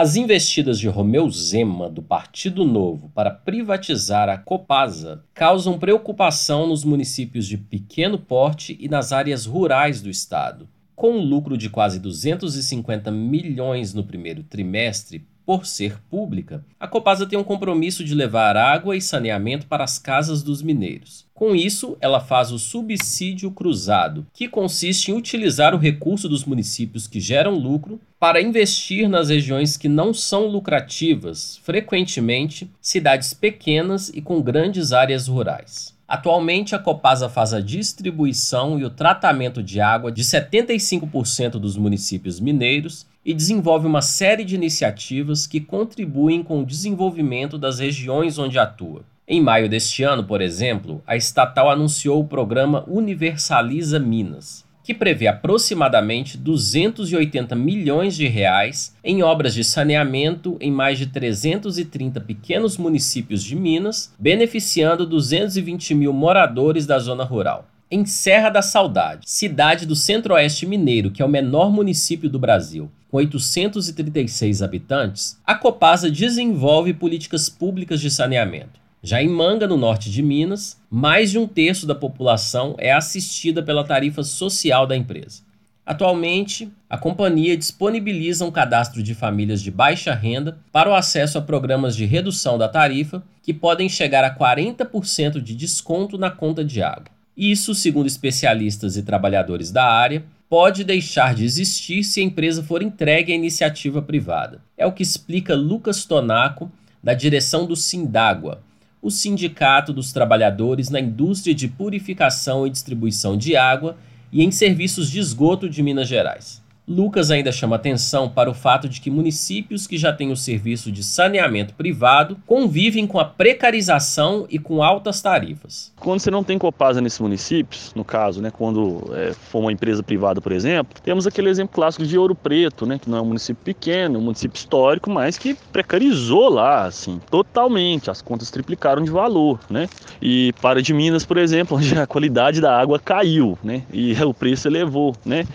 As investidas de Romeu Zema do Partido Novo para privatizar a Copasa causam preocupação nos municípios de pequeno porte e nas áreas rurais do estado. Com um lucro de quase 250 milhões no primeiro trimestre, por ser pública, a Copasa tem um compromisso de levar água e saneamento para as casas dos mineiros. Com isso, ela faz o subsídio cruzado, que consiste em utilizar o recurso dos municípios que geram lucro para investir nas regiões que não são lucrativas, frequentemente cidades pequenas e com grandes áreas rurais. Atualmente, a Copasa faz a distribuição e o tratamento de água de 75% dos municípios mineiros e desenvolve uma série de iniciativas que contribuem com o desenvolvimento das regiões onde atua. Em maio deste ano, por exemplo, a estatal anunciou o programa Universaliza Minas, que prevê aproximadamente 280 milhões de reais em obras de saneamento em mais de 330 pequenos municípios de Minas, beneficiando 220 mil moradores da zona rural. Em Serra da Saudade, cidade do centro-oeste mineiro, que é o menor município do Brasil, com 836 habitantes, a Copasa desenvolve políticas públicas de saneamento. Já em Manga, no norte de Minas, mais de um terço da população é assistida pela tarifa social da empresa. Atualmente, a companhia disponibiliza um cadastro de famílias de baixa renda para o acesso a programas de redução da tarifa que podem chegar a 40% de desconto na conta de água. Isso, segundo especialistas e trabalhadores da área, pode deixar de existir se a empresa for entregue à iniciativa privada. É o que explica Lucas Tonaco, da direção do Sindágua, o Sindicato dos Trabalhadores na Indústria de Purificação e Distribuição de Água e em Serviços de Esgoto de Minas Gerais. Lucas ainda chama atenção para o fato de que municípios que já têm o serviço de saneamento privado convivem com a precarização e com altas tarifas. Quando você não tem Copasa nesses municípios, no caso, né, quando é, for uma empresa privada, por exemplo, temos aquele exemplo clássico de Ouro Preto, né, que não é um município pequeno, um município histórico, mas que precarizou lá, assim, totalmente. As contas triplicaram de valor, né? E para de Minas, por exemplo, onde a qualidade da água caiu, né? E o preço elevou, né?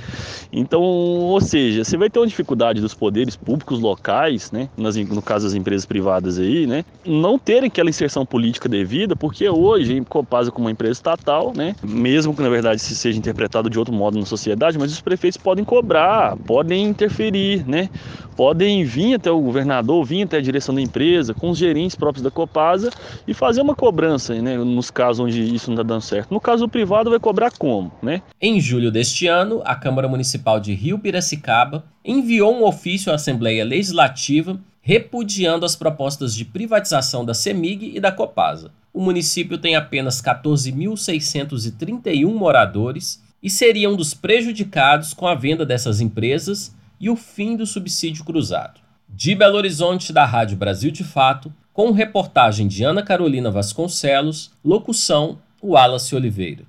Então, ou seja, você vai ter uma dificuldade dos poderes públicos locais, né, nas, no caso das empresas privadas aí, né, não terem aquela inserção política devida, porque hoje, em Copasa como uma empresa estatal, né, mesmo que na verdade se seja interpretado de outro modo na sociedade, mas os prefeitos podem cobrar, podem interferir, né, podem vir até o governador, vir até a direção da empresa, com os gerentes próprios da Copasa e fazer uma cobrança, né, nos casos onde isso não está dando certo. No caso do privado, vai cobrar como, né? Em julho deste ano, a Câmara Municipal de Rio Piracicaba enviou um ofício à Assembleia Legislativa repudiando as propostas de privatização da CEMIG e da Copasa. O município tem apenas 14.631 moradores e seria um dos prejudicados com a venda dessas empresas e o fim do subsídio cruzado. De Belo Horizonte, da Rádio Brasil de Fato, com reportagem de Ana Carolina Vasconcelos, locução Wallace Oliveira.